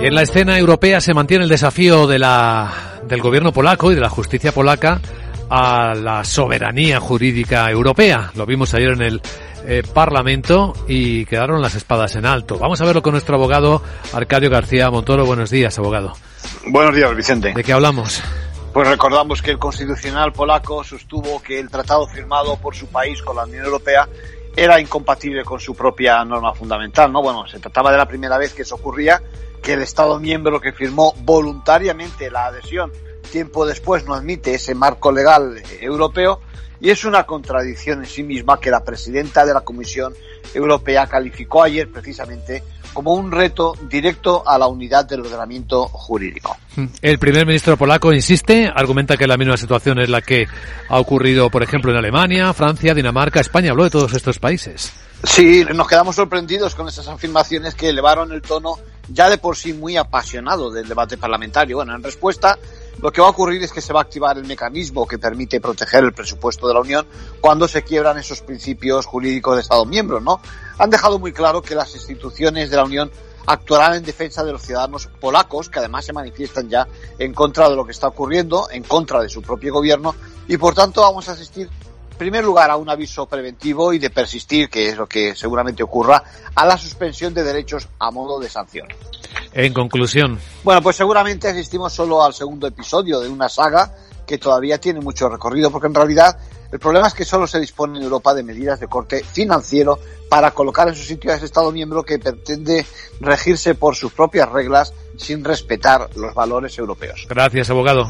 Y en la escena europea se mantiene el desafío de la, del gobierno polaco y de la justicia polaca a la soberanía jurídica europea. Lo vimos ayer en el eh, Parlamento y quedaron las espadas en alto. Vamos a verlo con nuestro abogado Arcadio García Montoro. Buenos días, abogado. Buenos días, Vicente. ¿De qué hablamos? Pues recordamos que el constitucional polaco sostuvo que el tratado firmado por su país con la Unión Europea era incompatible con su propia norma fundamental, ¿no? Bueno, se trataba de la primera vez que eso ocurría, que el Estado miembro que firmó voluntariamente la adhesión tiempo después no admite ese marco legal europeo y es una contradicción en sí misma que la presidenta de la Comisión Europea calificó ayer precisamente como un reto directo a la unidad del ordenamiento jurídico. El primer ministro polaco insiste, argumenta que la misma situación es la que ha ocurrido, por ejemplo, en Alemania, Francia, Dinamarca, España. Habló de todos estos países. Sí, nos quedamos sorprendidos con esas afirmaciones que elevaron el tono ya de por sí muy apasionado del debate parlamentario. Bueno, en respuesta, lo que va a ocurrir es que se va a activar el mecanismo que permite proteger el presupuesto de la Unión cuando se quiebran esos principios jurídicos de Estado miembros, ¿no? Han dejado muy claro que las instituciones de la Unión actuarán en defensa de los ciudadanos polacos, que además se manifiestan ya en contra de lo que está ocurriendo, en contra de su propio gobierno, y por tanto vamos a asistir en primer lugar a un aviso preventivo y de persistir, que es lo que seguramente ocurra, a la suspensión de derechos a modo de sanción. En conclusión. Bueno, pues seguramente asistimos solo al segundo episodio de una saga que todavía tiene mucho recorrido, porque en realidad el problema es que solo se dispone en Europa de medidas de corte financiero para colocar en su sitio a ese Estado miembro que pretende regirse por sus propias reglas sin respetar los valores europeos. Gracias, abogado.